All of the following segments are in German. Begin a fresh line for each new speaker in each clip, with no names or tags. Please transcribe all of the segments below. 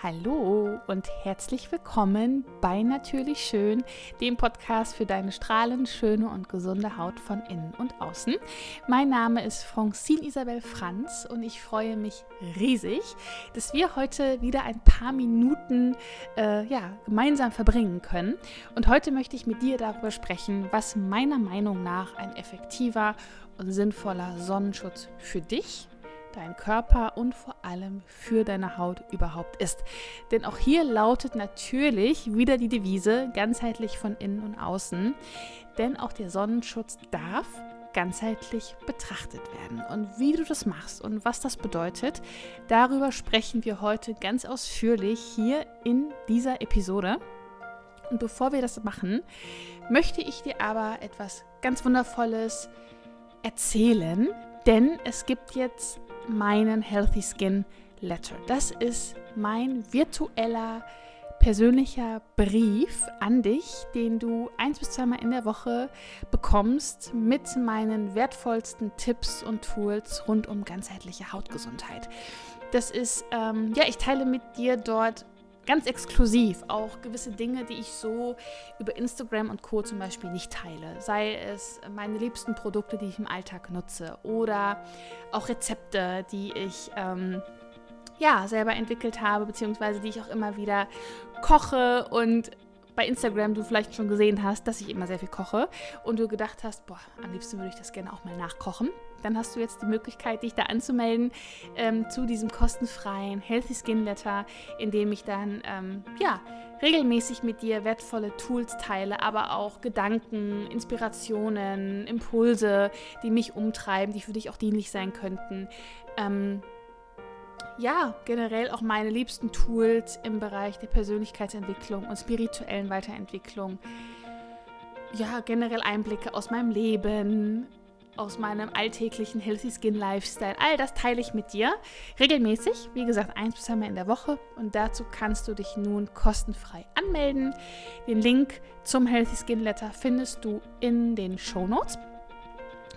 Hallo und herzlich willkommen bei Natürlich Schön, dem Podcast für deine strahlend schöne und gesunde Haut von innen und außen. Mein Name ist Francine Isabel Franz und ich freue mich riesig, dass wir heute wieder ein paar Minuten äh, ja, gemeinsam verbringen können. Und heute möchte ich mit dir darüber sprechen, was meiner Meinung nach ein effektiver und sinnvoller Sonnenschutz für dich dein Körper und vor allem für deine Haut überhaupt ist. Denn auch hier lautet natürlich wieder die Devise ganzheitlich von innen und außen. Denn auch der Sonnenschutz darf ganzheitlich betrachtet werden. Und wie du das machst und was das bedeutet, darüber sprechen wir heute ganz ausführlich hier in dieser Episode. Und bevor wir das machen, möchte ich dir aber etwas ganz Wundervolles erzählen, denn es gibt jetzt meinen Healthy Skin Letter. Das ist mein virtueller persönlicher Brief an dich, den du eins bis zweimal in der Woche bekommst mit meinen wertvollsten Tipps und Tools rund um ganzheitliche Hautgesundheit. Das ist, ähm, ja, ich teile mit dir dort ganz exklusiv auch gewisse Dinge, die ich so über Instagram und Co. zum Beispiel nicht teile. Sei es meine liebsten Produkte, die ich im Alltag nutze oder auch Rezepte, die ich ähm, ja selber entwickelt habe, beziehungsweise die ich auch immer wieder koche und bei Instagram du vielleicht schon gesehen hast, dass ich immer sehr viel koche und du gedacht hast, boah, am liebsten würde ich das gerne auch mal nachkochen dann hast du jetzt die Möglichkeit, dich da anzumelden ähm, zu diesem kostenfreien Healthy Skin Letter, in dem ich dann ähm, ja regelmäßig mit dir wertvolle Tools teile, aber auch Gedanken, Inspirationen, Impulse, die mich umtreiben, die für dich auch dienlich sein könnten. Ähm, ja, generell auch meine liebsten Tools im Bereich der Persönlichkeitsentwicklung und spirituellen Weiterentwicklung. Ja, generell Einblicke aus meinem Leben, aus meinem alltäglichen Healthy Skin Lifestyle. All das teile ich mit dir regelmäßig, wie gesagt, eins bis einmal in der Woche. Und dazu kannst du dich nun kostenfrei anmelden. Den Link zum Healthy Skin Letter findest du in den Show Notes.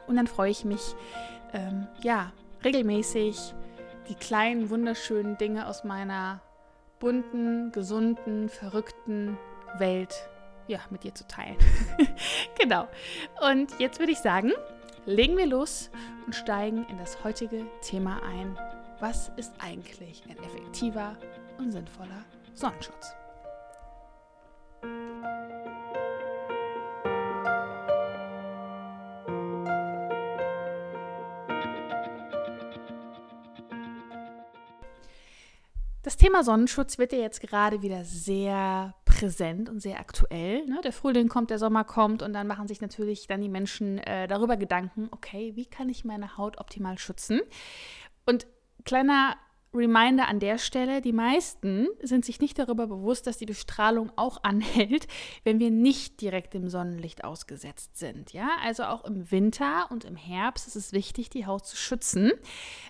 Und dann freue ich mich, ähm, ja, regelmäßig die kleinen, wunderschönen Dinge aus meiner bunten, gesunden, verrückten Welt ja, mit dir zu teilen. genau. Und jetzt würde ich sagen, legen wir los und steigen in das heutige Thema ein. Was ist eigentlich ein effektiver und sinnvoller Sonnenschutz? Thema Sonnenschutz wird ja jetzt gerade wieder sehr präsent und sehr aktuell. Ne? Der Frühling kommt, der Sommer kommt und dann machen sich natürlich dann die Menschen äh, darüber Gedanken, okay, wie kann ich meine Haut optimal schützen? Und kleiner Reminder an der Stelle, die meisten sind sich nicht darüber bewusst, dass die Bestrahlung auch anhält, wenn wir nicht direkt dem Sonnenlicht ausgesetzt sind. Ja, also auch im Winter und im Herbst ist es wichtig, die Haut zu schützen.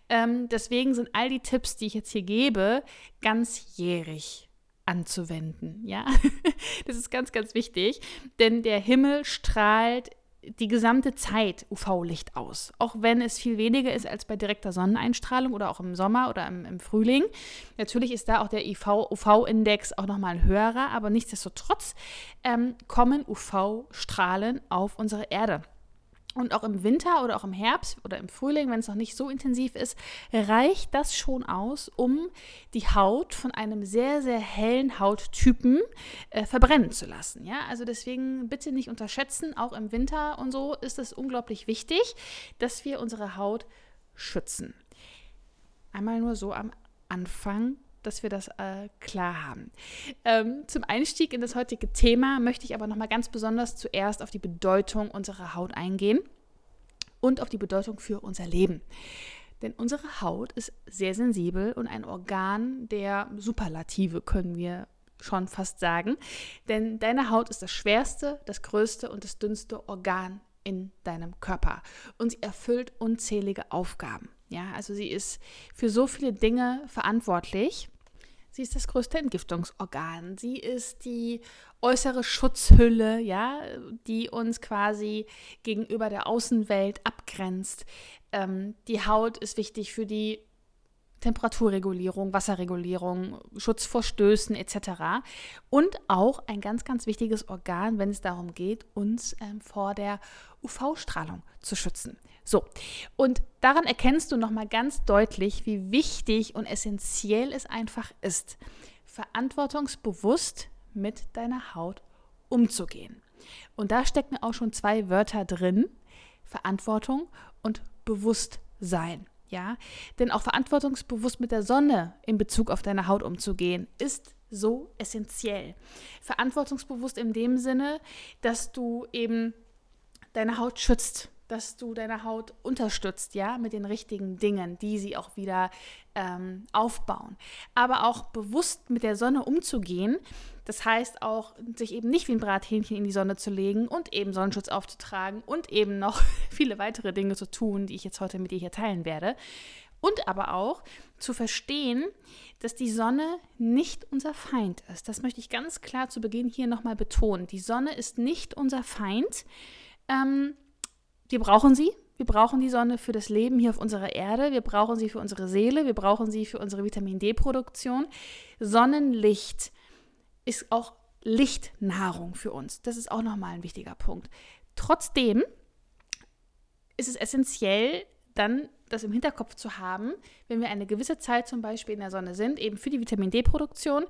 Ähm, deswegen sind all die Tipps, die ich jetzt hier gebe, ganzjährig anzuwenden. Ja, das ist ganz, ganz wichtig, denn der Himmel strahlt die gesamte Zeit UV-Licht aus. Auch wenn es viel weniger ist als bei direkter Sonneneinstrahlung oder auch im Sommer oder im, im Frühling. Natürlich ist da auch der UV-Index auch nochmal ein höherer, aber nichtsdestotrotz ähm, kommen UV-Strahlen auf unsere Erde. Und auch im Winter oder auch im Herbst oder im Frühling, wenn es noch nicht so intensiv ist, reicht das schon aus, um die Haut von einem sehr, sehr hellen Hauttypen äh, verbrennen zu lassen. Ja? Also deswegen bitte nicht unterschätzen, auch im Winter und so ist es unglaublich wichtig, dass wir unsere Haut schützen. Einmal nur so am Anfang dass wir das äh, klar haben. Ähm, zum Einstieg in das heutige Thema möchte ich aber nochmal ganz besonders zuerst auf die Bedeutung unserer Haut eingehen und auf die Bedeutung für unser Leben. Denn unsere Haut ist sehr sensibel und ein Organ der Superlative, können wir schon fast sagen. Denn deine Haut ist das schwerste, das größte und das dünnste Organ in deinem Körper. Und sie erfüllt unzählige Aufgaben. Ja, also sie ist für so viele Dinge verantwortlich. Sie ist das größte Entgiftungsorgan. Sie ist die äußere Schutzhülle, ja, die uns quasi gegenüber der Außenwelt abgrenzt. Ähm, die Haut ist wichtig für die Temperaturregulierung, Wasserregulierung, Schutz vor Stößen etc. Und auch ein ganz, ganz wichtiges Organ, wenn es darum geht, uns ähm, vor der UV-Strahlung zu schützen. So, und daran erkennst du nochmal ganz deutlich, wie wichtig und essentiell es einfach ist, verantwortungsbewusst mit deiner Haut umzugehen. Und da stecken auch schon zwei Wörter drin, Verantwortung und Bewusstsein. Ja, denn auch verantwortungsbewusst mit der Sonne in Bezug auf deine Haut umzugehen, ist so essentiell. Verantwortungsbewusst in dem Sinne, dass du eben deine Haut schützt, dass du deine Haut unterstützt, ja, mit den richtigen Dingen, die sie auch wieder ähm, aufbauen. Aber auch bewusst mit der Sonne umzugehen, das heißt auch, sich eben nicht wie ein Brathähnchen in die Sonne zu legen und eben Sonnenschutz aufzutragen und eben noch viele weitere Dinge zu tun, die ich jetzt heute mit dir hier teilen werde. Und aber auch zu verstehen, dass die Sonne nicht unser Feind ist. Das möchte ich ganz klar zu Beginn hier nochmal betonen. Die Sonne ist nicht unser Feind. Ähm, wir brauchen sie. Wir brauchen die Sonne für das Leben hier auf unserer Erde. Wir brauchen sie für unsere Seele. Wir brauchen sie für unsere Vitamin D-Produktion. Sonnenlicht ist auch Lichtnahrung für uns. Das ist auch nochmal ein wichtiger Punkt. Trotzdem ist es essentiell, dann das im Hinterkopf zu haben, wenn wir eine gewisse Zeit zum Beispiel in der Sonne sind, eben für die Vitamin D-Produktion,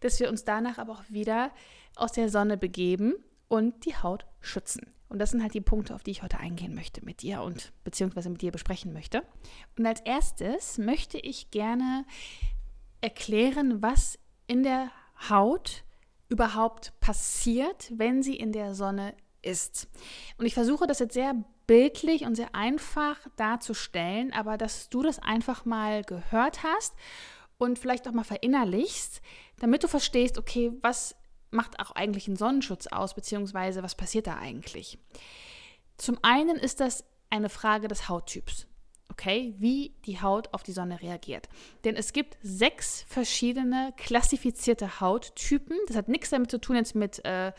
dass wir uns danach aber auch wieder aus der Sonne begeben und die Haut schützen. Und das sind halt die Punkte, auf die ich heute eingehen möchte mit dir und beziehungsweise mit dir besprechen möchte. Und als erstes möchte ich gerne erklären, was in der Haut überhaupt passiert, wenn sie in der Sonne ist. Und ich versuche das jetzt sehr bildlich und sehr einfach darzustellen, aber dass du das einfach mal gehört hast und vielleicht auch mal verinnerlichst, damit du verstehst, okay, was macht auch eigentlich einen Sonnenschutz aus, beziehungsweise was passiert da eigentlich? Zum einen ist das eine Frage des Hauttyps. Okay, wie die Haut auf die Sonne reagiert. Denn es gibt sechs verschiedene klassifizierte Hauttypen. Das hat nichts damit zu tun jetzt mit äh,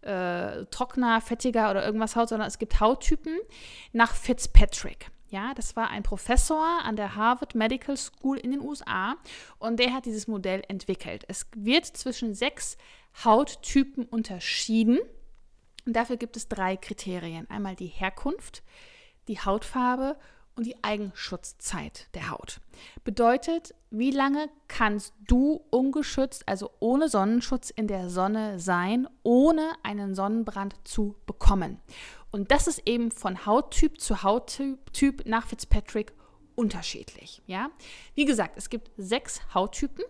äh, trockener, fettiger oder irgendwas Haut, sondern es gibt Hauttypen nach Fitzpatrick. Ja, das war ein Professor an der Harvard Medical School in den USA und der hat dieses Modell entwickelt. Es wird zwischen sechs Hauttypen unterschieden und dafür gibt es drei Kriterien. Einmal die Herkunft, die Hautfarbe und die Eigenschutzzeit der Haut. Bedeutet, wie lange kannst du ungeschützt, also ohne Sonnenschutz in der Sonne sein, ohne einen Sonnenbrand zu bekommen? Und das ist eben von Hauttyp zu Hauttyp nach Fitzpatrick unterschiedlich. Ja? Wie gesagt, es gibt sechs Hauttypen.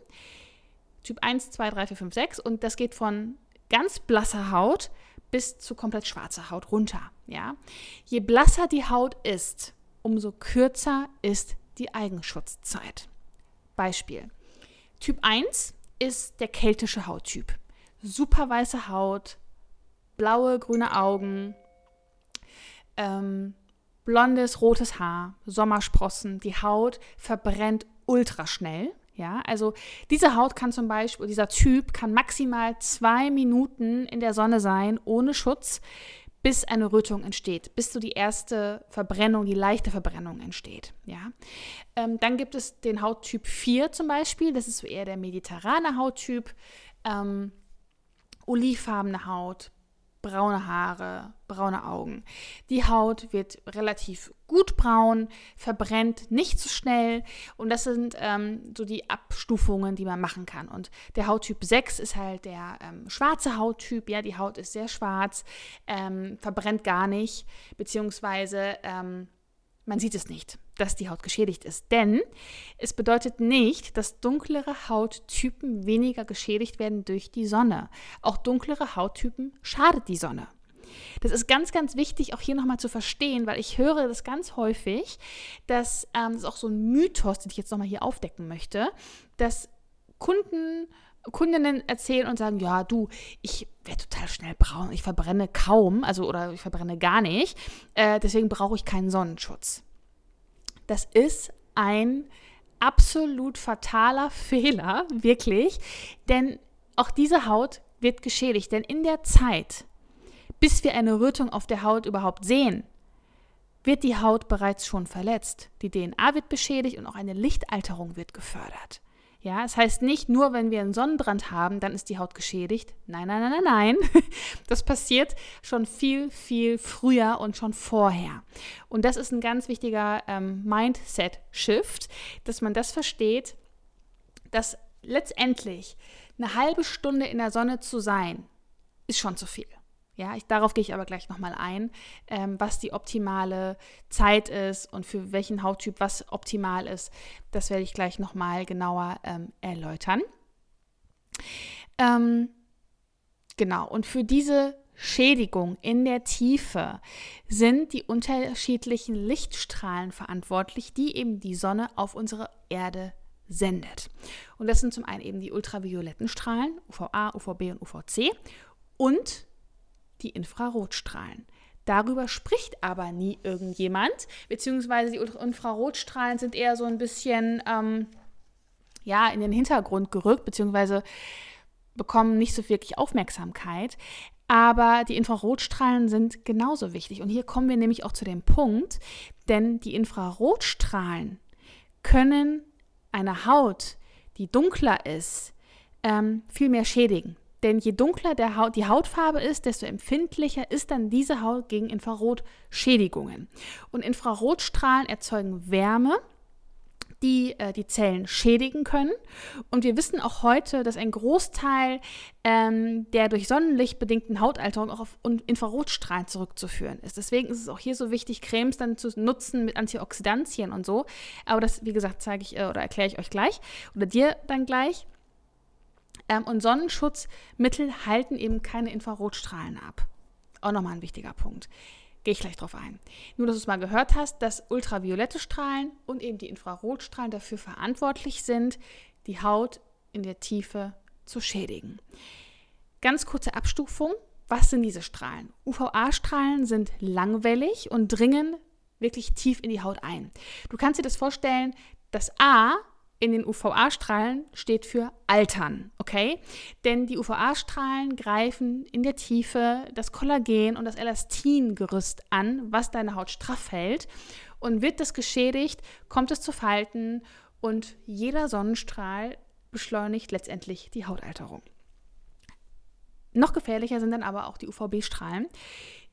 Typ 1, 2, 3, 4, 5, 6 und das geht von ganz blasser Haut bis zu komplett schwarzer Haut runter. Ja? Je blasser die Haut ist, umso kürzer ist die Eigenschutzzeit. Beispiel. Typ 1 ist der keltische Hauttyp. Super weiße Haut, blaue, grüne Augen, ähm, blondes, rotes Haar, Sommersprossen. Die Haut verbrennt ultra schnell. Ja, also diese Haut kann zum Beispiel, dieser Typ kann maximal zwei Minuten in der Sonne sein, ohne Schutz, bis eine Rötung entsteht, bis so die erste Verbrennung, die leichte Verbrennung entsteht. Ja? Ähm, dann gibt es den Hauttyp 4 zum Beispiel, das ist so eher der mediterrane Hauttyp. Ähm, olivfarbene Haut, braune Haare, braune Augen. Die Haut wird relativ gut braun, verbrennt nicht so schnell und das sind ähm, so die Abstufungen, die man machen kann. Und der Hauttyp 6 ist halt der ähm, schwarze Hauttyp, ja, die Haut ist sehr schwarz, ähm, verbrennt gar nicht, beziehungsweise ähm, man sieht es nicht, dass die Haut geschädigt ist. Denn es bedeutet nicht, dass dunklere Hauttypen weniger geschädigt werden durch die Sonne. Auch dunklere Hauttypen schadet die Sonne. Das ist ganz, ganz wichtig, auch hier nochmal zu verstehen, weil ich höre das ganz häufig, dass ähm, das ist auch so ein Mythos, den ich jetzt nochmal hier aufdecken möchte, dass Kunden Kundinnen erzählen und sagen, ja, du, ich werde total schnell braun, ich verbrenne kaum, also oder ich verbrenne gar nicht, äh, deswegen brauche ich keinen Sonnenschutz. Das ist ein absolut fataler Fehler, wirklich, denn auch diese Haut wird geschädigt, denn in der Zeit, bis wir eine Rötung auf der Haut überhaupt sehen, wird die Haut bereits schon verletzt. Die DNA wird beschädigt und auch eine Lichtalterung wird gefördert. Ja, es heißt nicht nur, wenn wir einen Sonnenbrand haben, dann ist die Haut geschädigt. Nein, nein, nein, nein, nein. Das passiert schon viel, viel früher und schon vorher. Und das ist ein ganz wichtiger ähm, Mindset-Shift, dass man das versteht, dass letztendlich eine halbe Stunde in der Sonne zu sein, ist schon zu viel. Ja, ich, darauf gehe ich aber gleich nochmal ein, ähm, was die optimale Zeit ist und für welchen Hauttyp was optimal ist. Das werde ich gleich nochmal genauer ähm, erläutern. Ähm, genau, und für diese Schädigung in der Tiefe sind die unterschiedlichen Lichtstrahlen verantwortlich, die eben die Sonne auf unsere Erde sendet. Und das sind zum einen eben die ultravioletten Strahlen, UVA, UVB und UVC und die Infrarotstrahlen. Darüber spricht aber nie irgendjemand, beziehungsweise die Infrarotstrahlen sind eher so ein bisschen ähm, ja, in den Hintergrund gerückt, beziehungsweise bekommen nicht so wirklich Aufmerksamkeit. Aber die Infrarotstrahlen sind genauso wichtig. Und hier kommen wir nämlich auch zu dem Punkt, denn die Infrarotstrahlen können eine Haut, die dunkler ist, ähm, viel mehr schädigen. Denn je dunkler Haut, die Hautfarbe ist, desto empfindlicher ist dann diese Haut gegen Infrarotschädigungen. Und Infrarotstrahlen erzeugen Wärme, die äh, die Zellen schädigen können. Und wir wissen auch heute, dass ein Großteil ähm, der durch Sonnenlicht bedingten Hautalterung auch auf Infrarotstrahlen zurückzuführen ist. Deswegen ist es auch hier so wichtig, Cremes dann zu nutzen mit Antioxidantien und so. Aber das, wie gesagt, zeige ich äh, oder erkläre ich euch gleich oder dir dann gleich. Ähm, und Sonnenschutzmittel halten eben keine Infrarotstrahlen ab. Auch nochmal ein wichtiger Punkt. Gehe ich gleich drauf ein. Nur, dass du es mal gehört hast, dass ultraviolette Strahlen und eben die Infrarotstrahlen dafür verantwortlich sind, die Haut in der Tiefe zu schädigen. Ganz kurze Abstufung. Was sind diese Strahlen? UVA-Strahlen sind langwellig und dringen wirklich tief in die Haut ein. Du kannst dir das vorstellen, das A in den UVA-Strahlen steht für Altern, okay? Denn die UVA-Strahlen greifen in der Tiefe das Kollagen und das Elastingerüst an, was deine Haut straff hält. Und wird das geschädigt, kommt es zu Falten und jeder Sonnenstrahl beschleunigt letztendlich die Hautalterung. Noch gefährlicher sind dann aber auch die UVB-Strahlen.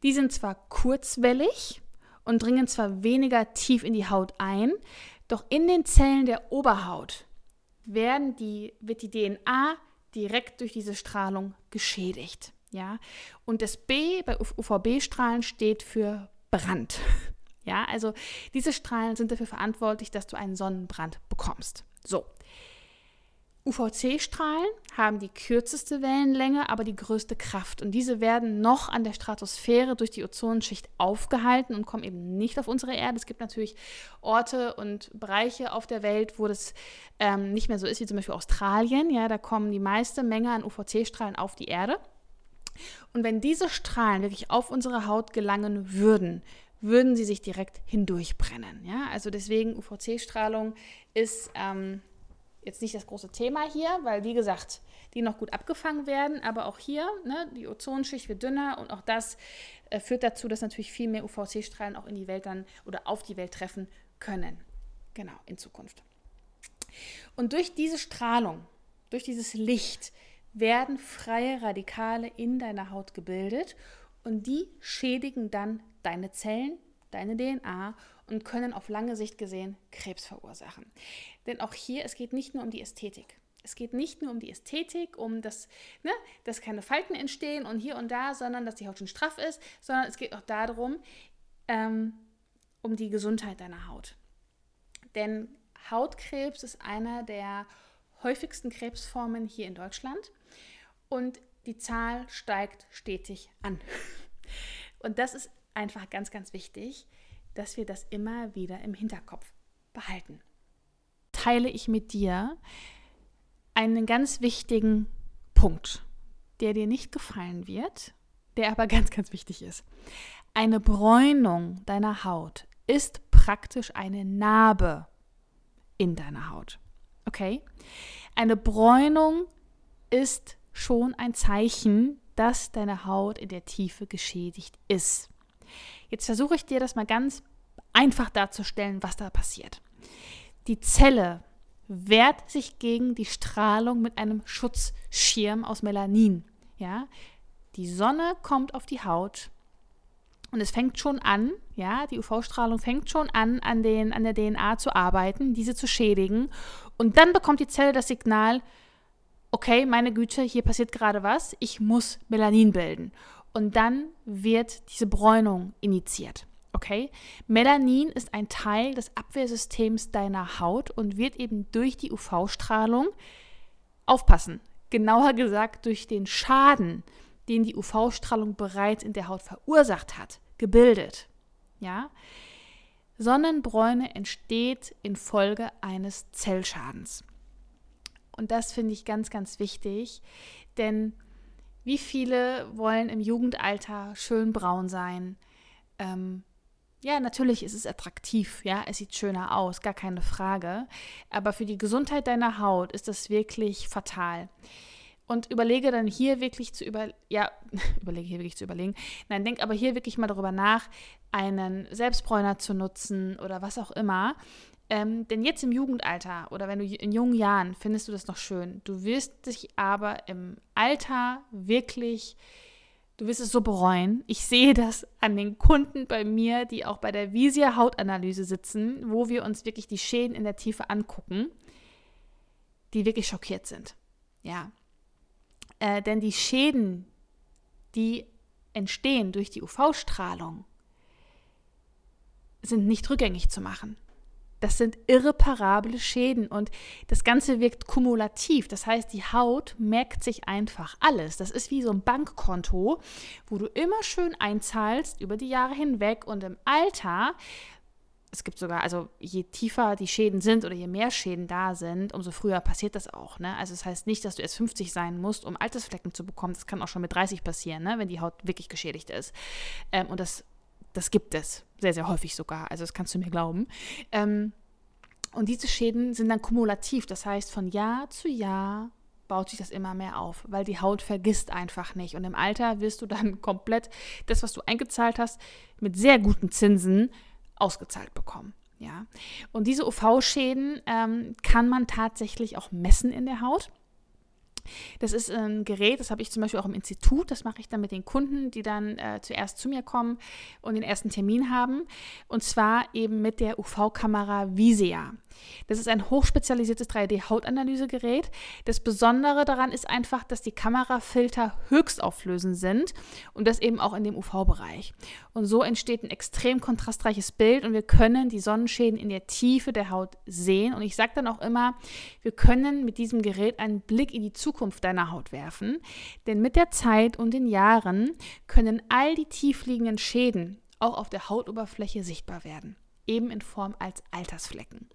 Die sind zwar kurzwellig und dringen zwar weniger tief in die Haut ein, doch in den Zellen der Oberhaut werden die, wird die DNA direkt durch diese Strahlung geschädigt. Ja? Und das B bei UVB-Strahlen steht für Brand. Ja, also diese Strahlen sind dafür verantwortlich, dass du einen Sonnenbrand bekommst. So, UVC-Strahlen haben die kürzeste Wellenlänge, aber die größte Kraft. Und diese werden noch an der Stratosphäre durch die Ozonschicht aufgehalten und kommen eben nicht auf unsere Erde. Es gibt natürlich Orte und Bereiche auf der Welt, wo das ähm, nicht mehr so ist, wie zum Beispiel Australien. Ja, da kommen die meiste Menge an UVC-Strahlen auf die Erde. Und wenn diese Strahlen wirklich auf unsere Haut gelangen würden, würden sie sich direkt hindurchbrennen. Ja, also deswegen UVC-Strahlung ist ähm, jetzt nicht das große Thema hier, weil wie gesagt, die noch gut abgefangen werden, aber auch hier, ne, die Ozonschicht wird dünner und auch das äh, führt dazu, dass natürlich viel mehr UVC-Strahlen auch in die Welt dann oder auf die Welt treffen können. Genau, in Zukunft. Und durch diese Strahlung, durch dieses Licht werden freie Radikale in deiner Haut gebildet und die schädigen dann deine Zellen, deine DNA und können auf lange Sicht gesehen Krebs verursachen. Denn auch hier, es geht nicht nur um die Ästhetik. Es geht nicht nur um die Ästhetik, um das, ne, dass keine Falten entstehen und hier und da, sondern dass die Haut schon straff ist, sondern es geht auch darum, ähm, um die Gesundheit deiner Haut. Denn Hautkrebs ist einer der häufigsten Krebsformen hier in Deutschland und die Zahl steigt stetig an. Und das ist einfach ganz, ganz wichtig, dass wir das immer wieder im Hinterkopf behalten. Teile ich mit dir einen ganz wichtigen Punkt, der dir nicht gefallen wird, der aber ganz, ganz wichtig ist. Eine Bräunung deiner Haut ist praktisch eine Narbe in deiner Haut. Okay? Eine Bräunung ist schon ein Zeichen, dass deine Haut in der Tiefe geschädigt ist. Jetzt versuche ich dir das mal ganz einfach darzustellen, was da passiert. Die Zelle wehrt sich gegen die Strahlung mit einem Schutzschirm aus Melanin. Ja? Die Sonne kommt auf die Haut und es fängt schon an, ja, die UV-Strahlung fängt schon an, an, den, an der DNA zu arbeiten, diese zu schädigen. Und dann bekommt die Zelle das Signal, okay, meine Güte, hier passiert gerade was, ich muss Melanin bilden. Und dann wird diese Bräunung initiiert. Okay? Melanin ist ein Teil des Abwehrsystems deiner Haut und wird eben durch die UV-Strahlung aufpassen. Genauer gesagt, durch den Schaden, den die UV-Strahlung bereits in der Haut verursacht hat, gebildet. Ja? Sonnenbräune entsteht infolge eines Zellschadens. Und das finde ich ganz, ganz wichtig, denn wie viele wollen im Jugendalter schön braun sein? Ähm, ja, natürlich ist es attraktiv, ja, es sieht schöner aus, gar keine Frage. Aber für die Gesundheit deiner Haut ist das wirklich fatal. Und überlege dann hier wirklich zu über, ja, überlege hier wirklich zu überlegen. Nein, denk aber hier wirklich mal darüber nach, einen Selbstbräuner zu nutzen oder was auch immer. Ähm, denn jetzt im Jugendalter oder wenn du in jungen Jahren findest du das noch schön. Du wirst dich aber im Alter wirklich Du wirst es so bereuen. Ich sehe das an den Kunden bei mir, die auch bei der Visia Hautanalyse sitzen, wo wir uns wirklich die Schäden in der Tiefe angucken, die wirklich schockiert sind. Ja. Äh, denn die Schäden, die entstehen durch die UV-Strahlung, sind nicht rückgängig zu machen. Das sind irreparable Schäden und das Ganze wirkt kumulativ. Das heißt, die Haut merkt sich einfach alles. Das ist wie so ein Bankkonto, wo du immer schön einzahlst über die Jahre hinweg und im Alter es gibt sogar, also je tiefer die Schäden sind oder je mehr Schäden da sind, umso früher passiert das auch. Ne? Also das heißt nicht, dass du erst 50 sein musst, um Altersflecken zu bekommen. Das kann auch schon mit 30 passieren, ne? wenn die Haut wirklich geschädigt ist. Ähm, und das das gibt es sehr, sehr häufig sogar. Also das kannst du mir glauben. Ähm, und diese Schäden sind dann kumulativ. Das heißt, von Jahr zu Jahr baut sich das immer mehr auf, weil die Haut vergisst einfach nicht. Und im Alter wirst du dann komplett das, was du eingezahlt hast, mit sehr guten Zinsen ausgezahlt bekommen. Ja. Und diese UV-Schäden ähm, kann man tatsächlich auch messen in der Haut. Das ist ein Gerät, das habe ich zum Beispiel auch im Institut. Das mache ich dann mit den Kunden, die dann äh, zuerst zu mir kommen und den ersten Termin haben. Und zwar eben mit der UV-Kamera Visea. Das ist ein hochspezialisiertes 3D-Hautanalysegerät. Das Besondere daran ist einfach, dass die Kamerafilter höchstauflösend sind und das eben auch in dem UV-Bereich. Und so entsteht ein extrem kontrastreiches Bild und wir können die Sonnenschäden in der Tiefe der Haut sehen. Und ich sage dann auch immer, wir können mit diesem Gerät einen Blick in die Zukunft deiner Haut werfen, denn mit der Zeit und den Jahren können all die tiefliegenden Schäden auch auf der Hautoberfläche sichtbar werden eben in Form als Altersflecken.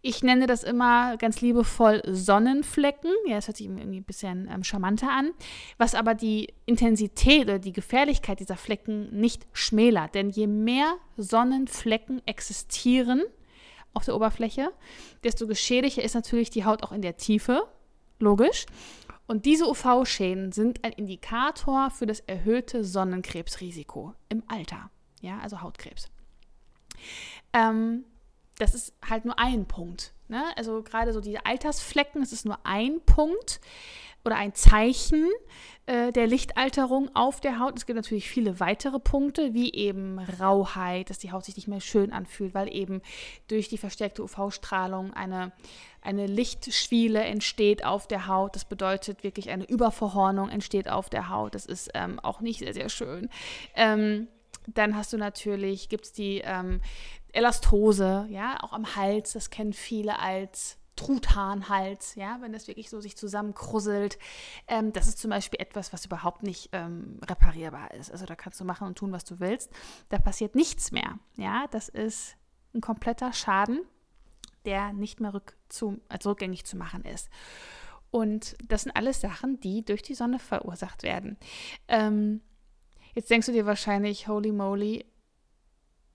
Ich nenne das immer ganz liebevoll Sonnenflecken. Ja, das hört sich irgendwie ein bisschen ähm, charmanter an, was aber die Intensität oder die Gefährlichkeit dieser Flecken nicht schmälert. Denn je mehr Sonnenflecken existieren auf der Oberfläche, desto geschädigter ist natürlich die Haut auch in der Tiefe. Logisch. Und diese UV-Schäden sind ein Indikator für das erhöhte Sonnenkrebsrisiko im Alter. Ja, also Hautkrebs. Ähm, das ist halt nur ein Punkt. Ne? Also gerade so diese Altersflecken, das ist nur ein Punkt oder ein Zeichen äh, der Lichtalterung auf der Haut. Es gibt natürlich viele weitere Punkte, wie eben Rauheit, dass die Haut sich nicht mehr schön anfühlt, weil eben durch die verstärkte UV-Strahlung eine, eine Lichtschwiele entsteht auf der Haut. Das bedeutet wirklich eine Überverhornung entsteht auf der Haut. Das ist ähm, auch nicht sehr, sehr schön. Ähm, dann hast du natürlich, gibt es die ähm, Elastose, ja, auch am Hals, das kennen viele als Truthahnhals, ja, wenn das wirklich so sich zusammenkrusselt. Ähm, das ist zum Beispiel etwas, was überhaupt nicht ähm, reparierbar ist. Also da kannst du machen und tun, was du willst. Da passiert nichts mehr. Ja, das ist ein kompletter Schaden, der nicht mehr rückzu, also rückgängig zu machen ist. Und das sind alles Sachen, die durch die Sonne verursacht werden. Ähm, Jetzt denkst du dir wahrscheinlich, holy moly,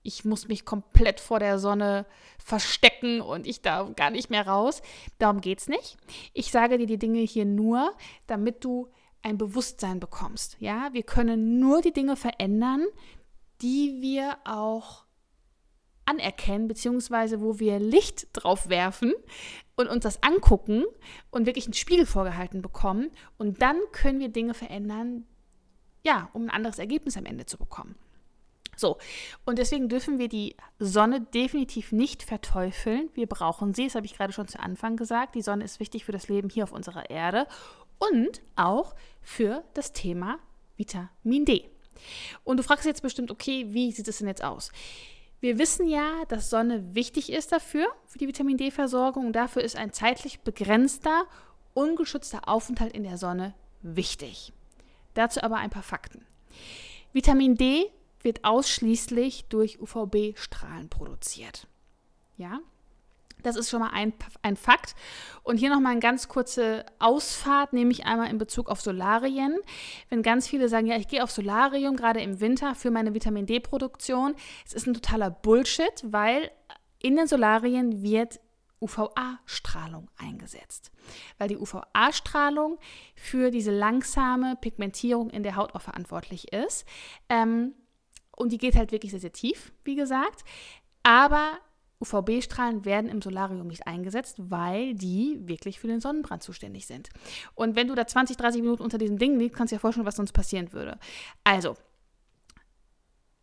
ich muss mich komplett vor der Sonne verstecken und ich darf gar nicht mehr raus. Darum geht es nicht. Ich sage dir die Dinge hier nur, damit du ein Bewusstsein bekommst. Ja, wir können nur die Dinge verändern, die wir auch anerkennen, beziehungsweise wo wir Licht drauf werfen und uns das angucken und wirklich einen Spiegel vorgehalten bekommen. Und dann können wir Dinge verändern, ja, um ein anderes Ergebnis am Ende zu bekommen. So, und deswegen dürfen wir die Sonne definitiv nicht verteufeln. Wir brauchen sie, das habe ich gerade schon zu Anfang gesagt. Die Sonne ist wichtig für das Leben hier auf unserer Erde und auch für das Thema Vitamin D. Und du fragst jetzt bestimmt, okay, wie sieht es denn jetzt aus? Wir wissen ja, dass Sonne wichtig ist dafür, für die Vitamin D-Versorgung. Dafür ist ein zeitlich begrenzter, ungeschützter Aufenthalt in der Sonne wichtig. Dazu aber ein paar Fakten. Vitamin D wird ausschließlich durch UVB-Strahlen produziert. Ja, das ist schon mal ein, ein Fakt. Und hier nochmal eine ganz kurze Ausfahrt, nämlich einmal in Bezug auf Solarien. Wenn ganz viele sagen, ja, ich gehe auf Solarium, gerade im Winter, für meine Vitamin D-Produktion. Es ist ein totaler Bullshit, weil in den Solarien wird UVA-Strahlung eingesetzt. Weil die UVA-Strahlung für diese langsame Pigmentierung in der Haut auch verantwortlich ist. Ähm, und die geht halt wirklich sehr, sehr tief, wie gesagt. Aber UVB-Strahlen werden im Solarium nicht eingesetzt, weil die wirklich für den Sonnenbrand zuständig sind. Und wenn du da 20, 30 Minuten unter diesem Ding liegst, kannst du dir vorstellen, was sonst passieren würde. Also,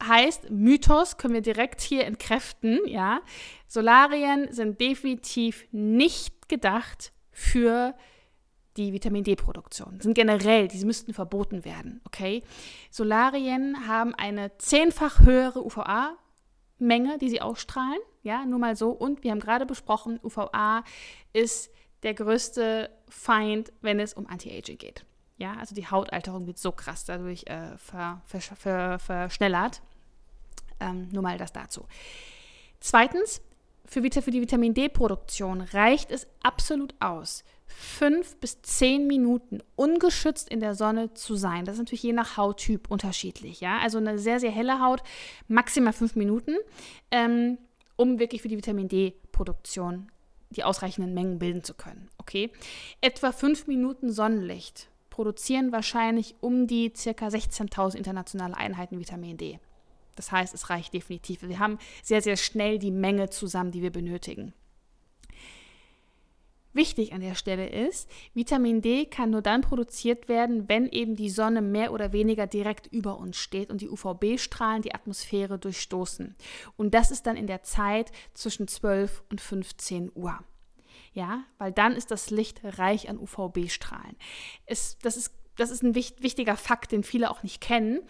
heißt, Mythos können wir direkt hier entkräften, ja. Solarien sind definitiv nicht gedacht für die Vitamin D-Produktion. Sind generell, diese müssten verboten werden, okay? Solarien haben eine zehnfach höhere UVA-Menge, die sie ausstrahlen ja, nur mal so. Und wir haben gerade besprochen, UVA ist der größte Feind, wenn es um Anti-Aging geht. Ja, also die Hautalterung wird so krass dadurch äh, ver, ver, ver, verschnellert. Ähm, nur mal das dazu. Zweitens, für, für die Vitamin D-Produktion reicht es absolut aus, fünf bis zehn Minuten ungeschützt in der Sonne zu sein. Das ist natürlich je nach Hauttyp unterschiedlich. Ja, also eine sehr, sehr helle Haut, maximal fünf Minuten. Ähm, um wirklich für die Vitamin D-Produktion die ausreichenden Mengen bilden zu können. Okay? Etwa fünf Minuten Sonnenlicht produzieren wahrscheinlich um die ca. 16.000 internationale Einheiten Vitamin D. Das heißt, es reicht definitiv. Wir haben sehr, sehr schnell die Menge zusammen, die wir benötigen. Wichtig an der Stelle ist, Vitamin D kann nur dann produziert werden, wenn eben die Sonne mehr oder weniger direkt über uns steht und die UVB-Strahlen die Atmosphäre durchstoßen. Und das ist dann in der Zeit zwischen 12 und 15 Uhr. Ja, weil dann ist das Licht reich an UVB-Strahlen. das, ist, das ist ein wichtiger Fakt, den viele auch nicht kennen.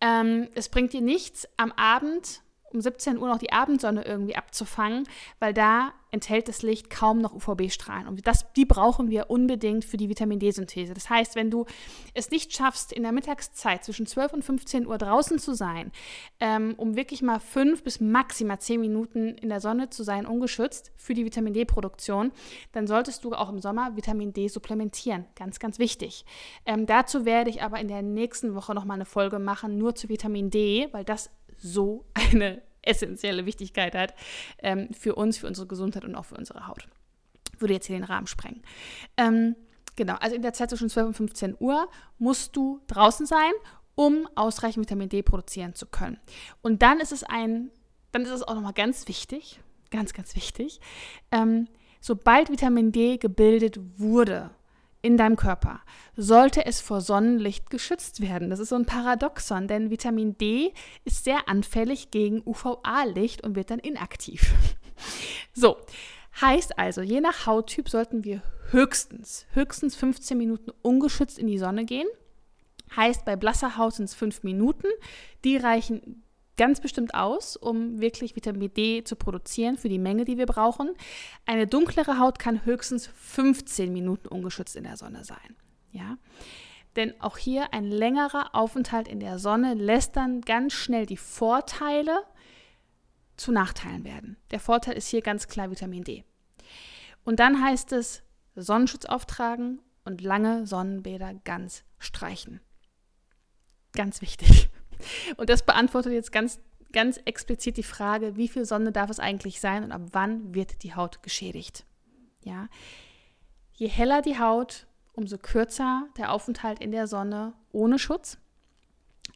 Ähm, es bringt dir nichts, am Abend um 17 Uhr noch die Abendsonne irgendwie abzufangen, weil da enthält das Licht kaum noch UVB-Strahlen. Und das, die brauchen wir unbedingt für die Vitamin D-Synthese. Das heißt, wenn du es nicht schaffst, in der Mittagszeit zwischen 12 und 15 Uhr draußen zu sein, ähm, um wirklich mal fünf bis maximal zehn Minuten in der Sonne zu sein, ungeschützt für die Vitamin D-Produktion, dann solltest du auch im Sommer Vitamin D supplementieren. Ganz, ganz wichtig. Ähm, dazu werde ich aber in der nächsten Woche nochmal eine Folge machen, nur zu Vitamin D, weil das so eine essentielle Wichtigkeit hat ähm, für uns, für unsere Gesundheit und auch für unsere Haut. Würde jetzt hier den Rahmen sprengen. Ähm, genau, also in der Zeit zwischen 12 und 15 Uhr musst du draußen sein, um ausreichend Vitamin D produzieren zu können. Und dann ist es ein, dann ist es auch nochmal ganz wichtig, ganz, ganz wichtig, ähm, sobald Vitamin D gebildet wurde, in deinem Körper, sollte es vor Sonnenlicht geschützt werden. Das ist so ein Paradoxon, denn Vitamin D ist sehr anfällig gegen UVA-Licht und wird dann inaktiv. So, heißt also, je nach Hauttyp sollten wir höchstens, höchstens 15 Minuten ungeschützt in die Sonne gehen. Heißt, bei blasser Haut sind es 5 Minuten. Die reichen ganz bestimmt aus, um wirklich Vitamin D zu produzieren für die Menge, die wir brauchen. Eine dunklere Haut kann höchstens 15 Minuten ungeschützt in der Sonne sein. Ja? Denn auch hier ein längerer Aufenthalt in der Sonne lässt dann ganz schnell die Vorteile zu Nachteilen werden. Der Vorteil ist hier ganz klar Vitamin D. Und dann heißt es Sonnenschutz auftragen und lange Sonnenbäder ganz streichen. Ganz wichtig. Und das beantwortet jetzt ganz, ganz explizit die Frage, wie viel Sonne darf es eigentlich sein und ab wann wird die Haut geschädigt. Ja? Je heller die Haut, umso kürzer der Aufenthalt in der Sonne ohne Schutz,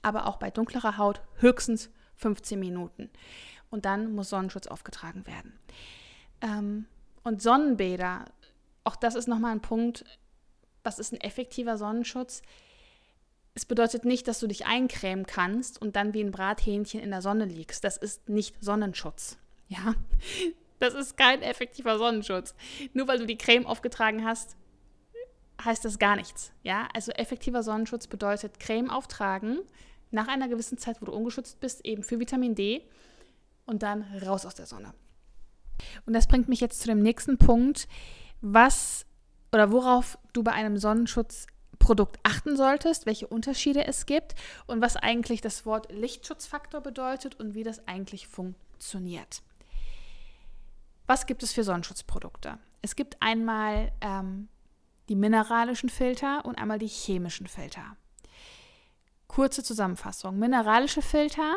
aber auch bei dunklerer Haut höchstens 15 Minuten. und dann muss Sonnenschutz aufgetragen werden. Ähm, und Sonnenbäder, auch das ist nochmal ein Punkt, was ist ein effektiver Sonnenschutz? Es bedeutet nicht, dass du dich eincremen kannst und dann wie ein Brathähnchen in der Sonne liegst. Das ist nicht Sonnenschutz. Ja, das ist kein effektiver Sonnenschutz. Nur weil du die Creme aufgetragen hast, heißt das gar nichts. Ja, also effektiver Sonnenschutz bedeutet Creme auftragen nach einer gewissen Zeit, wo du ungeschützt bist, eben für Vitamin D und dann raus aus der Sonne. Und das bringt mich jetzt zu dem nächsten Punkt, was oder worauf du bei einem Sonnenschutzprodukt achten solltest, welche Unterschiede es gibt und was eigentlich das Wort Lichtschutzfaktor bedeutet und wie das eigentlich funktioniert. Was gibt es für Sonnenschutzprodukte? Es gibt einmal ähm, die mineralischen Filter und einmal die chemischen Filter. Kurze Zusammenfassung. Mineralische Filter,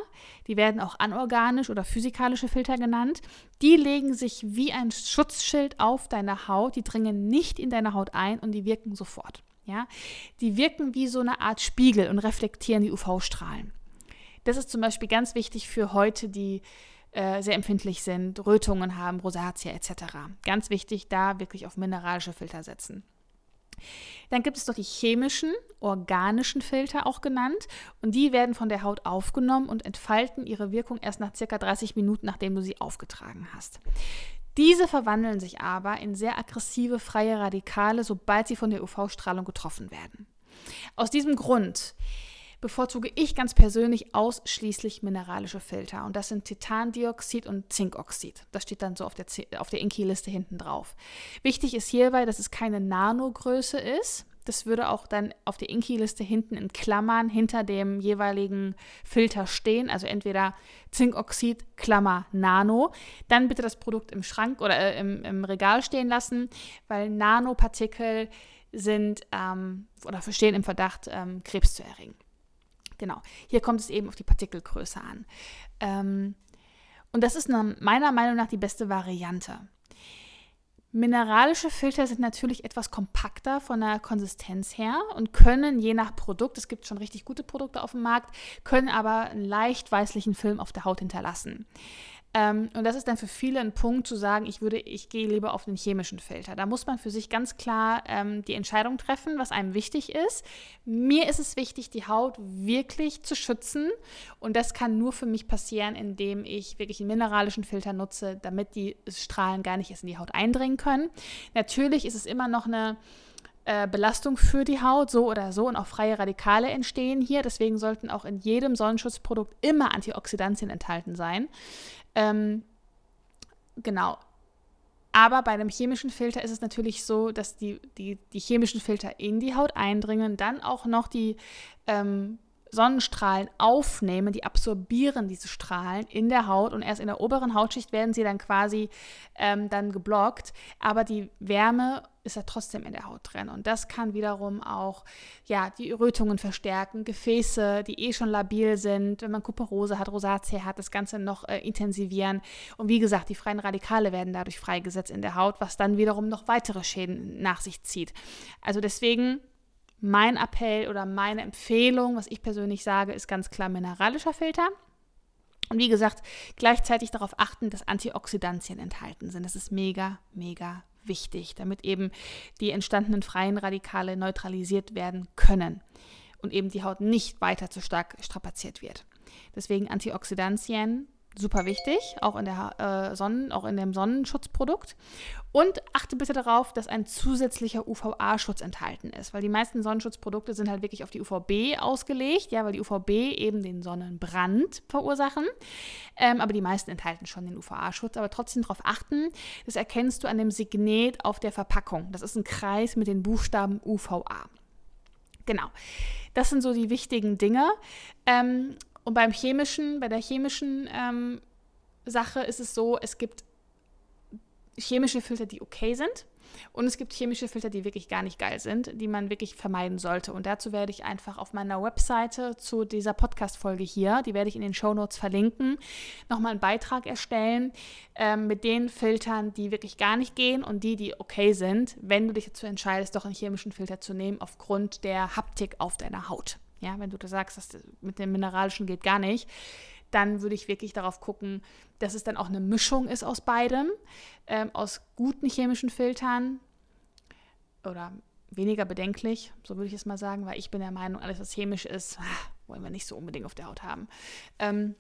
die werden auch anorganisch oder physikalische Filter genannt, die legen sich wie ein Schutzschild auf deine Haut, die dringen nicht in deine Haut ein und die wirken sofort. Ja? Die wirken wie so eine Art Spiegel und reflektieren die UV-Strahlen. Das ist zum Beispiel ganz wichtig für heute, die äh, sehr empfindlich sind, Rötungen haben, Rosatia etc. Ganz wichtig, da wirklich auf mineralische Filter setzen. Dann gibt es doch die chemischen, organischen Filter auch genannt. Und die werden von der Haut aufgenommen und entfalten ihre Wirkung erst nach circa 30 Minuten, nachdem du sie aufgetragen hast. Diese verwandeln sich aber in sehr aggressive freie Radikale, sobald sie von der UV-Strahlung getroffen werden. Aus diesem Grund bevorzuge ich ganz persönlich ausschließlich mineralische Filter. Und das sind Titandioxid und Zinkoxid. Das steht dann so auf der, auf der Inki-Liste hinten drauf. Wichtig ist hierbei, dass es keine Nanogröße ist. Das würde auch dann auf der Inki-Liste hinten in Klammern hinter dem jeweiligen Filter stehen. Also entweder Zinkoxid, Klammer, Nano. Dann bitte das Produkt im Schrank oder äh, im, im Regal stehen lassen, weil Nanopartikel sind ähm, oder stehen im Verdacht, ähm, Krebs zu erregen. Genau, hier kommt es eben auf die Partikelgröße an. Ähm, und das ist meiner Meinung nach die beste Variante. Mineralische Filter sind natürlich etwas kompakter von der Konsistenz her und können je nach Produkt, es gibt schon richtig gute Produkte auf dem Markt, können aber einen leicht weißlichen Film auf der Haut hinterlassen. Ähm, und das ist dann für viele ein Punkt zu sagen, ich würde, ich gehe lieber auf den chemischen Filter. Da muss man für sich ganz klar ähm, die Entscheidung treffen, was einem wichtig ist. Mir ist es wichtig, die Haut wirklich zu schützen. Und das kann nur für mich passieren, indem ich wirklich einen mineralischen Filter nutze, damit die Strahlen gar nicht erst in die Haut eindringen können. Natürlich ist es immer noch eine äh, Belastung für die Haut, so oder so, und auch freie Radikale entstehen hier. Deswegen sollten auch in jedem Sonnenschutzprodukt immer Antioxidantien enthalten sein. Ähm, genau. Aber bei einem chemischen Filter ist es natürlich so, dass die, die, die chemischen Filter in die Haut eindringen, dann auch noch die ähm, Sonnenstrahlen aufnehmen, die absorbieren diese Strahlen in der Haut und erst in der oberen Hautschicht werden sie dann quasi ähm, dann geblockt. Aber die Wärme ist ja trotzdem in der Haut drin und das kann wiederum auch ja die Rötungen verstärken, Gefäße, die eh schon labil sind, wenn man Kuperose hat, Rosatia hat, das Ganze noch äh, intensivieren. Und wie gesagt, die freien Radikale werden dadurch freigesetzt in der Haut, was dann wiederum noch weitere Schäden nach sich zieht. Also deswegen mein Appell oder meine Empfehlung, was ich persönlich sage, ist ganz klar mineralischer Filter. Und wie gesagt, gleichzeitig darauf achten, dass Antioxidantien enthalten sind. Das ist mega, mega wichtig, damit eben die entstandenen freien Radikale neutralisiert werden können und eben die Haut nicht weiter zu stark strapaziert wird. Deswegen Antioxidantien super wichtig, auch in, der, äh, Sonnen, auch in dem Sonnenschutzprodukt. Und achte bitte darauf, dass ein zusätzlicher UVA-Schutz enthalten ist, weil die meisten Sonnenschutzprodukte sind halt wirklich auf die UVB ausgelegt, ja, weil die UVB eben den Sonnenbrand verursachen. Ähm, aber die meisten enthalten schon den UVA-Schutz, aber trotzdem darauf achten, das erkennst du an dem Signet auf der Verpackung. Das ist ein Kreis mit den Buchstaben UVA. Genau. Das sind so die wichtigen Dinge. Ähm, und beim chemischen, bei der chemischen ähm, Sache ist es so, es gibt chemische Filter, die okay sind. Und es gibt chemische Filter, die wirklich gar nicht geil sind, die man wirklich vermeiden sollte. Und dazu werde ich einfach auf meiner Webseite zu dieser Podcast-Folge hier, die werde ich in den Show Notes verlinken, nochmal einen Beitrag erstellen ähm, mit den Filtern, die wirklich gar nicht gehen und die, die okay sind, wenn du dich dazu entscheidest, doch einen chemischen Filter zu nehmen, aufgrund der Haptik auf deiner Haut. Ja, wenn du da sagst, dass mit dem Mineralischen geht gar nicht, dann würde ich wirklich darauf gucken, dass es dann auch eine Mischung ist aus beidem, ähm, aus guten chemischen Filtern oder weniger bedenklich, so würde ich es mal sagen, weil ich bin der Meinung, alles, was chemisch ist, ah, wollen wir nicht so unbedingt auf der Haut haben. Ähm,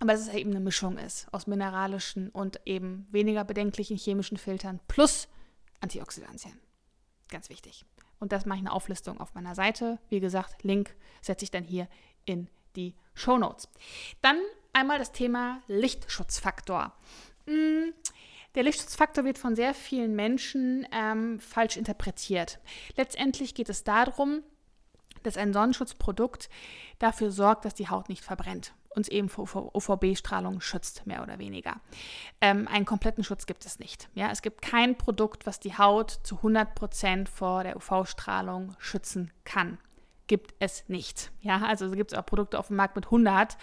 aber dass es eben eine Mischung ist aus mineralischen und eben weniger bedenklichen chemischen Filtern plus Antioxidantien. Ganz wichtig. Und das mache ich eine Auflistung auf meiner Seite. Wie gesagt, Link setze ich dann hier in die Show Notes. Dann einmal das Thema Lichtschutzfaktor. Mm, der Lichtschutzfaktor wird von sehr vielen Menschen ähm, falsch interpretiert. Letztendlich geht es darum, dass ein Sonnenschutzprodukt dafür sorgt, dass die Haut nicht verbrennt uns eben vor UVB-Strahlung schützt, mehr oder weniger. Ähm, einen kompletten Schutz gibt es nicht. Ja? Es gibt kein Produkt, was die Haut zu 100% vor der UV-Strahlung schützen kann. Gibt es nicht. Ja? Also gibt es auch Produkte auf dem Markt mit 100.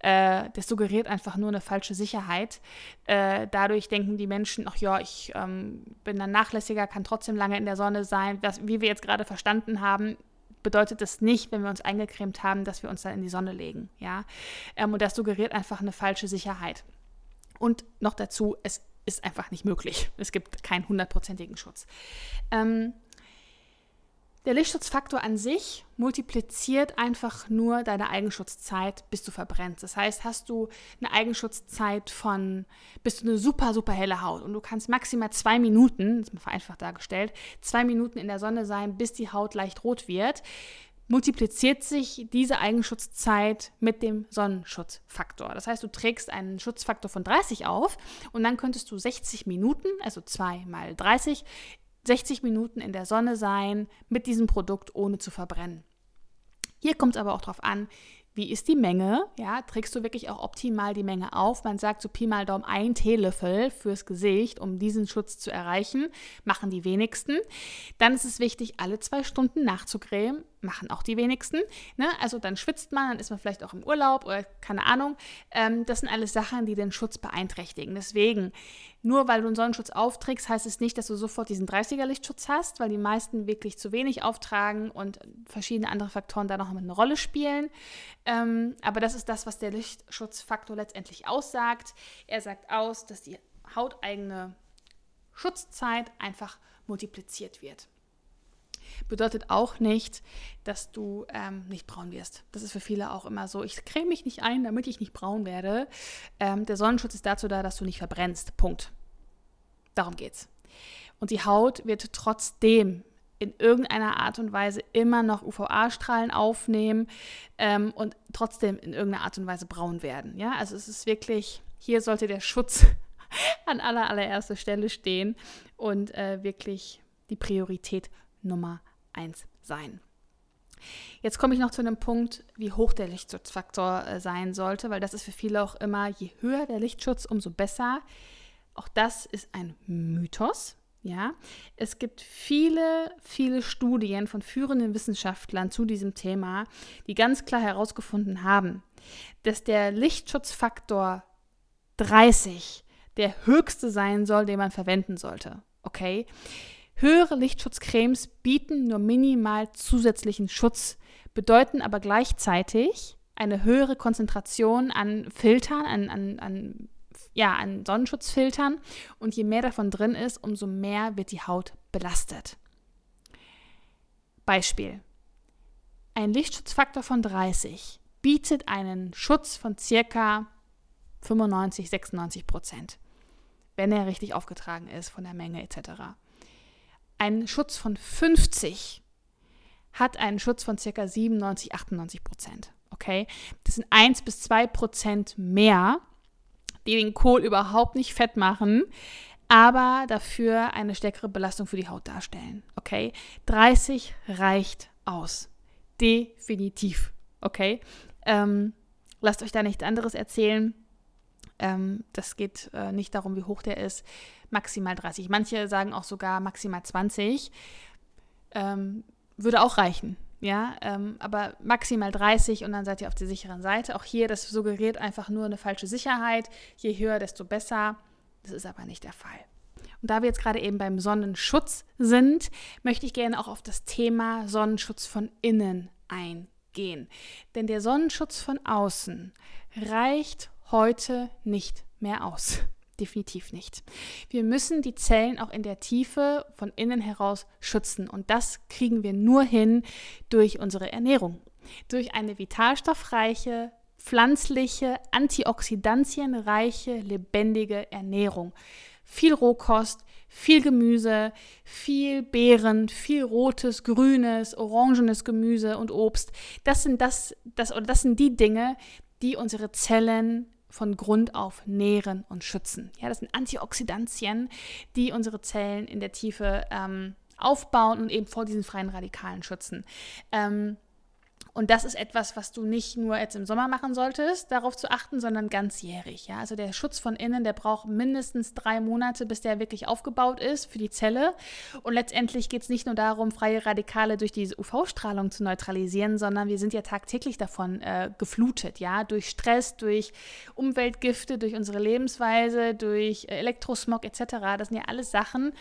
Äh, das suggeriert einfach nur eine falsche Sicherheit. Äh, dadurch denken die Menschen, ach ja, ich ähm, bin dann nachlässiger, kann trotzdem lange in der Sonne sein. Das, wie wir jetzt gerade verstanden haben, bedeutet das nicht, wenn wir uns eingecremt haben, dass wir uns dann in die Sonne legen. Ja? Ähm, und das suggeriert einfach eine falsche Sicherheit. Und noch dazu, es ist einfach nicht möglich. Es gibt keinen hundertprozentigen Schutz. Ähm, der Lichtschutzfaktor an sich multipliziert einfach nur deine Eigenschutzzeit, bis du verbrennst. Das heißt, hast du eine Eigenschutzzeit von, bist du eine super, super helle Haut und du kannst maximal zwei Minuten, das ist mal vereinfacht dargestellt, zwei Minuten in der Sonne sein, bis die Haut leicht rot wird, multipliziert sich diese Eigenschutzzeit mit dem Sonnenschutzfaktor. Das heißt, du trägst einen Schutzfaktor von 30 auf und dann könntest du 60 Minuten, also 2 mal 30, 60 Minuten in der Sonne sein mit diesem Produkt, ohne zu verbrennen. Hier kommt es aber auch darauf an, wie ist die Menge? Ja, trägst du wirklich auch optimal die Menge auf? Man sagt so Pi mal Daumen ein Teelöffel fürs Gesicht, um diesen Schutz zu erreichen. Machen die wenigsten. Dann ist es wichtig, alle zwei Stunden nachzucremen machen auch die wenigsten. Ne? Also dann schwitzt man, dann ist man vielleicht auch im Urlaub oder keine Ahnung. Ähm, das sind alles Sachen, die den Schutz beeinträchtigen. Deswegen, nur weil du einen Sonnenschutz aufträgst, heißt es nicht, dass du sofort diesen 30er-Lichtschutz hast, weil die meisten wirklich zu wenig auftragen und verschiedene andere Faktoren da noch eine Rolle spielen. Ähm, aber das ist das, was der Lichtschutzfaktor letztendlich aussagt. Er sagt aus, dass die hauteigene Schutzzeit einfach multipliziert wird bedeutet auch nicht, dass du ähm, nicht braun wirst. Das ist für viele auch immer so. Ich creme mich nicht ein, damit ich nicht braun werde. Ähm, der Sonnenschutz ist dazu da, dass du nicht verbrennst. Punkt. Darum geht's. Und die Haut wird trotzdem in irgendeiner Art und Weise immer noch UVA-Strahlen aufnehmen ähm, und trotzdem in irgendeiner Art und Weise braun werden. Ja, also es ist wirklich, hier sollte der Schutz an aller, allererster Stelle stehen und äh, wirklich die Priorität Nummer eins sein. Jetzt komme ich noch zu einem Punkt, wie hoch der Lichtschutzfaktor äh, sein sollte, weil das ist für viele auch immer, je höher der Lichtschutz, umso besser. Auch das ist ein Mythos. Ja, es gibt viele, viele Studien von führenden Wissenschaftlern zu diesem Thema, die ganz klar herausgefunden haben, dass der Lichtschutzfaktor 30 der höchste sein soll, den man verwenden sollte. Okay? Höhere Lichtschutzcremes bieten nur minimal zusätzlichen Schutz, bedeuten aber gleichzeitig eine höhere Konzentration an Filtern, an, an, an, ja, an Sonnenschutzfiltern. Und je mehr davon drin ist, umso mehr wird die Haut belastet. Beispiel. Ein Lichtschutzfaktor von 30 bietet einen Schutz von circa 95, 96 Prozent, wenn er richtig aufgetragen ist von der Menge etc ein Schutz von 50 hat einen Schutz von ca. 97, 98 Prozent. Okay? Das sind 1 bis 2 Prozent mehr, die den Kohl überhaupt nicht fett machen, aber dafür eine stärkere Belastung für die Haut darstellen. Okay? 30 reicht aus. Definitiv. Okay? Ähm, lasst euch da nichts anderes erzählen. Ähm, das geht äh, nicht darum, wie hoch der ist. Maximal 30. Manche sagen auch sogar maximal 20. Ähm, würde auch reichen. Ja, ähm, aber maximal 30 und dann seid ihr auf der sicheren Seite. Auch hier, das suggeriert einfach nur eine falsche Sicherheit. Je höher, desto besser. Das ist aber nicht der Fall. Und da wir jetzt gerade eben beim Sonnenschutz sind, möchte ich gerne auch auf das Thema Sonnenschutz von innen eingehen gehen. Denn der Sonnenschutz von außen reicht heute nicht mehr aus. Definitiv nicht. Wir müssen die Zellen auch in der Tiefe von innen heraus schützen. Und das kriegen wir nur hin durch unsere Ernährung. Durch eine vitalstoffreiche, pflanzliche, antioxidantienreiche, lebendige Ernährung. Viel Rohkost, viel Gemüse, viel Beeren, viel rotes, grünes, orangenes Gemüse und Obst. Das sind das, das oder das sind die Dinge, die unsere Zellen von Grund auf nähren und schützen. Ja, das sind Antioxidantien, die unsere Zellen in der Tiefe ähm, aufbauen und eben vor diesen freien Radikalen schützen. Ähm, und das ist etwas, was du nicht nur jetzt im Sommer machen solltest, darauf zu achten, sondern ganzjährig. Ja? Also der Schutz von innen, der braucht mindestens drei Monate, bis der wirklich aufgebaut ist für die Zelle. Und letztendlich geht es nicht nur darum, freie Radikale durch diese UV-Strahlung zu neutralisieren, sondern wir sind ja tagtäglich davon äh, geflutet, ja, durch Stress, durch Umweltgifte, durch unsere Lebensweise, durch äh, Elektrosmog etc. Das sind ja alles Sachen,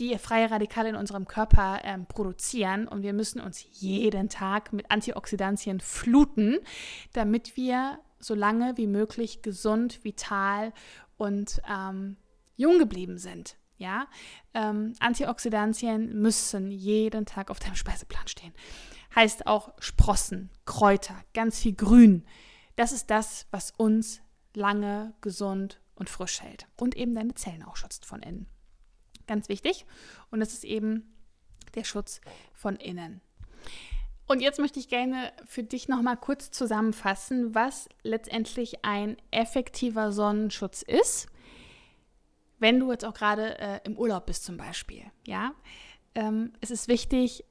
die freie Radikale in unserem Körper ähm, produzieren. Und wir müssen uns jeden Tag mit Antioxidantien Antioxidantien fluten, damit wir so lange wie möglich gesund, vital und ähm, jung geblieben sind. Ja, ähm, Antioxidantien müssen jeden Tag auf deinem Speiseplan stehen. Heißt auch Sprossen, Kräuter, ganz viel Grün. Das ist das, was uns lange gesund und frisch hält und eben deine Zellen auch schützt von innen. Ganz wichtig. Und das ist eben der Schutz von innen. Und jetzt möchte ich gerne für dich nochmal kurz zusammenfassen, was letztendlich ein effektiver Sonnenschutz ist, wenn du jetzt auch gerade äh, im Urlaub bist zum Beispiel. Ja, ähm, es ist wichtig,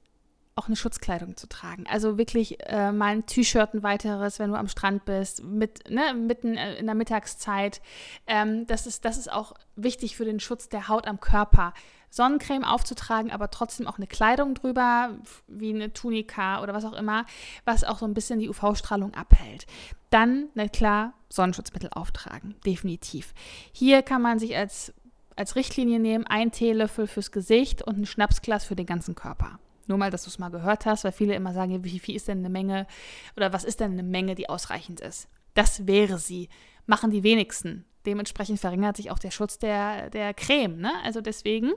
auch eine Schutzkleidung zu tragen. Also wirklich äh, mal ein T-Shirt, ein weiteres, wenn du am Strand bist, mit, ne, mitten äh, in der Mittagszeit. Ähm, das, ist, das ist auch wichtig für den Schutz der Haut am Körper. Sonnencreme aufzutragen, aber trotzdem auch eine Kleidung drüber, wie eine Tunika oder was auch immer, was auch so ein bisschen die UV-Strahlung abhält. Dann, na klar, Sonnenschutzmittel auftragen, definitiv. Hier kann man sich als, als Richtlinie nehmen, ein Teelöffel fürs Gesicht und ein Schnapsglas für den ganzen Körper. Nur mal, dass du es mal gehört hast, weil viele immer sagen, wie viel ist denn eine Menge oder was ist denn eine Menge, die ausreichend ist. Das wäre sie. Machen die wenigsten. Dementsprechend verringert sich auch der Schutz der, der Creme. Ne? Also deswegen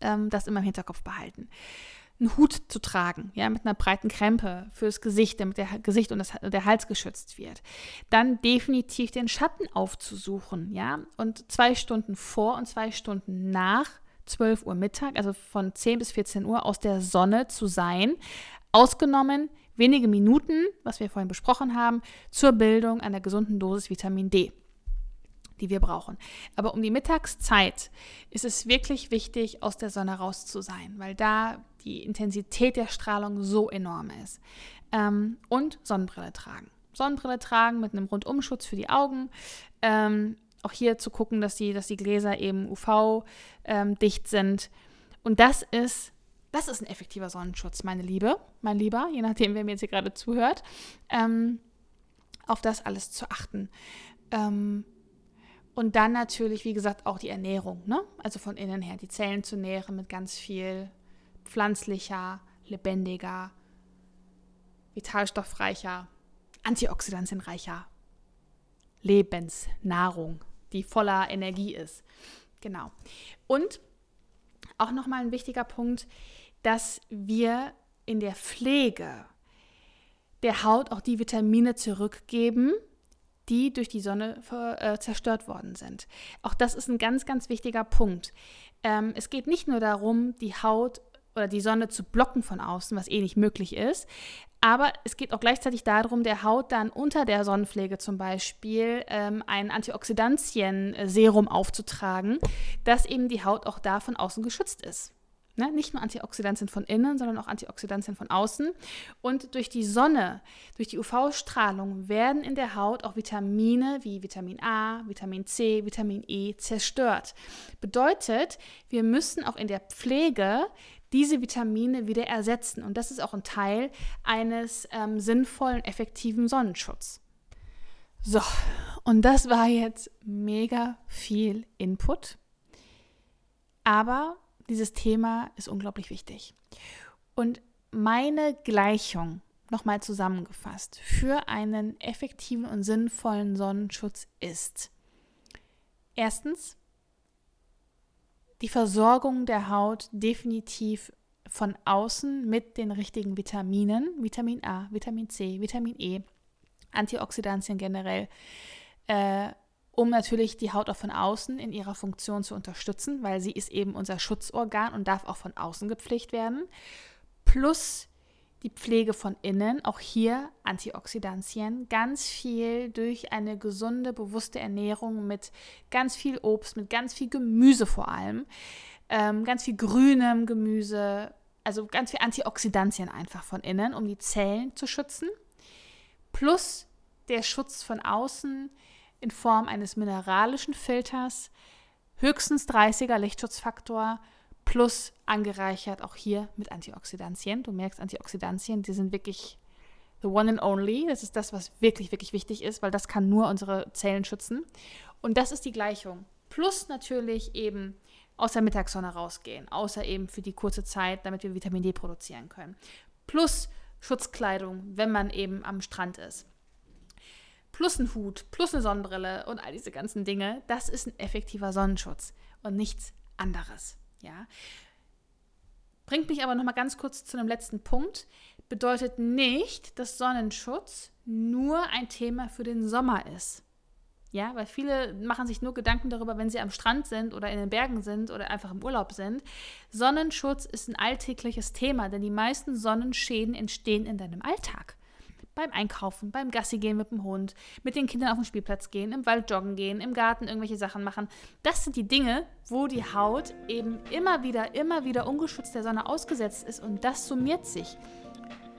ähm, das immer im Hinterkopf behalten. Einen Hut zu tragen, ja, mit einer breiten Krempe fürs Gesicht, damit der Gesicht und das, der Hals geschützt wird. Dann definitiv den Schatten aufzusuchen, ja, und zwei Stunden vor und zwei Stunden nach 12 Uhr Mittag, also von 10 bis 14 Uhr aus der Sonne zu sein, ausgenommen wenige Minuten, was wir vorhin besprochen haben, zur Bildung einer gesunden Dosis Vitamin D die wir brauchen. Aber um die Mittagszeit ist es wirklich wichtig, aus der Sonne raus zu sein, weil da die Intensität der Strahlung so enorm ist. Ähm, und Sonnenbrille tragen. Sonnenbrille tragen mit einem Rundumschutz für die Augen. Ähm, auch hier zu gucken, dass die, dass die Gläser eben UV-dicht ähm, sind. Und das ist, das ist ein effektiver Sonnenschutz, meine Liebe, mein Lieber, je nachdem, wer mir jetzt hier gerade zuhört. Ähm, auf das alles zu achten. Und dann natürlich, wie gesagt, auch die Ernährung, ne? Also von innen her, die Zellen zu nähren mit ganz viel pflanzlicher, lebendiger, vitalstoffreicher, antioxidantienreicher Lebensnahrung, die voller Energie ist. Genau. Und auch nochmal ein wichtiger Punkt, dass wir in der Pflege der Haut auch die Vitamine zurückgeben, die durch die Sonne äh, zerstört worden sind. Auch das ist ein ganz, ganz wichtiger Punkt. Ähm, es geht nicht nur darum, die Haut oder die Sonne zu blocken von außen, was eh nicht möglich ist, aber es geht auch gleichzeitig darum, der Haut dann unter der Sonnenpflege zum Beispiel ähm, ein Antioxidantien-Serum aufzutragen, dass eben die Haut auch da von außen geschützt ist. Ne? Nicht nur Antioxidantien von innen, sondern auch Antioxidantien von außen. Und durch die Sonne, durch die UV-Strahlung werden in der Haut auch Vitamine wie Vitamin A, Vitamin C, Vitamin E zerstört. Bedeutet, wir müssen auch in der Pflege diese Vitamine wieder ersetzen. Und das ist auch ein Teil eines ähm, sinnvollen, effektiven Sonnenschutzes. So, und das war jetzt mega viel Input. Aber dieses Thema ist unglaublich wichtig. Und meine Gleichung, nochmal zusammengefasst, für einen effektiven und sinnvollen Sonnenschutz ist erstens die Versorgung der Haut definitiv von außen mit den richtigen Vitaminen, Vitamin A, Vitamin C, Vitamin E, Antioxidantien generell, äh, um natürlich die Haut auch von außen in ihrer Funktion zu unterstützen, weil sie ist eben unser Schutzorgan und darf auch von außen gepflegt werden. Plus die Pflege von innen, auch hier Antioxidantien, ganz viel durch eine gesunde, bewusste Ernährung mit ganz viel Obst, mit ganz viel Gemüse vor allem, ähm, ganz viel grünem Gemüse, also ganz viel Antioxidantien einfach von innen, um die Zellen zu schützen. Plus der Schutz von außen in Form eines mineralischen Filters, höchstens 30er Lichtschutzfaktor plus angereichert auch hier mit Antioxidantien. Du merkst, Antioxidantien, die sind wirklich the one and only. Das ist das, was wirklich, wirklich wichtig ist, weil das kann nur unsere Zellen schützen. Und das ist die Gleichung. Plus natürlich eben aus der Mittagssonne rausgehen, außer eben für die kurze Zeit, damit wir Vitamin D produzieren können. Plus Schutzkleidung, wenn man eben am Strand ist. Plus ein Hut, plus eine Sonnenbrille und all diese ganzen Dinge. Das ist ein effektiver Sonnenschutz und nichts anderes. Ja. Bringt mich aber noch mal ganz kurz zu einem letzten Punkt. Bedeutet nicht, dass Sonnenschutz nur ein Thema für den Sommer ist. Ja, weil viele machen sich nur Gedanken darüber, wenn sie am Strand sind oder in den Bergen sind oder einfach im Urlaub sind. Sonnenschutz ist ein alltägliches Thema, denn die meisten Sonnenschäden entstehen in deinem Alltag beim Einkaufen, beim Gassi gehen mit dem Hund, mit den Kindern auf den Spielplatz gehen, im Wald joggen gehen, im Garten irgendwelche Sachen machen. Das sind die Dinge, wo die Haut eben immer wieder, immer wieder ungeschützt der Sonne ausgesetzt ist und das summiert sich.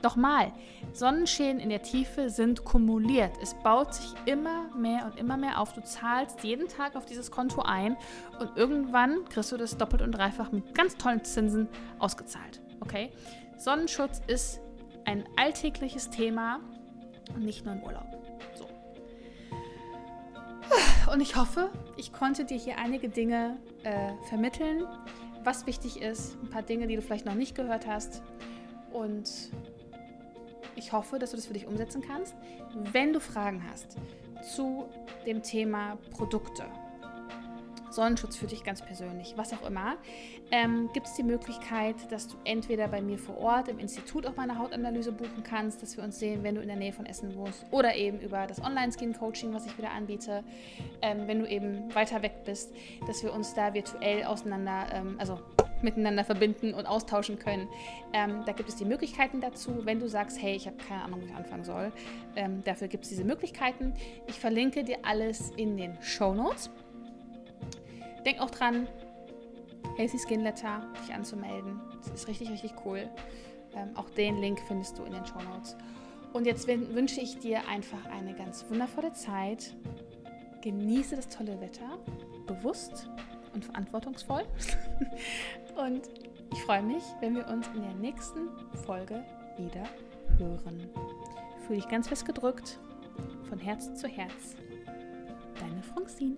Nochmal, Sonnenschäden in der Tiefe sind kumuliert. Es baut sich immer mehr und immer mehr auf. Du zahlst jeden Tag auf dieses Konto ein und irgendwann kriegst du das doppelt und dreifach mit ganz tollen Zinsen ausgezahlt. Okay? Sonnenschutz ist ein alltägliches Thema und nicht nur im Urlaub. So. Und ich hoffe, ich konnte dir hier einige Dinge äh, vermitteln, was wichtig ist, ein paar Dinge, die du vielleicht noch nicht gehört hast. Und ich hoffe, dass du das für dich umsetzen kannst. Wenn du Fragen hast zu dem Thema Produkte, Sonnenschutz für dich ganz persönlich, was auch immer, ähm, gibt es die Möglichkeit, dass du entweder bei mir vor Ort im Institut auch meine Hautanalyse buchen kannst, dass wir uns sehen, wenn du in der Nähe von Essen wohnst, oder eben über das Online-Skin-Coaching, was ich wieder anbiete, ähm, wenn du eben weiter weg bist, dass wir uns da virtuell auseinander, ähm, also miteinander verbinden und austauschen können. Ähm, da gibt es die Möglichkeiten dazu, wenn du sagst, hey, ich habe keine Ahnung, wo ich anfangen soll. Ähm, dafür gibt es diese Möglichkeiten. Ich verlinke dir alles in den Show Notes. Denk auch dran, Healthy Skin Letter, dich anzumelden. Das ist richtig, richtig cool. Ähm, auch den Link findest du in den Show Notes. Und jetzt wünsche ich dir einfach eine ganz wundervolle Zeit. Genieße das tolle Wetter, bewusst und verantwortungsvoll. und ich freue mich, wenn wir uns in der nächsten Folge wieder hören. Fühle dich ganz fest gedrückt, von Herz zu Herz. Deine Francine.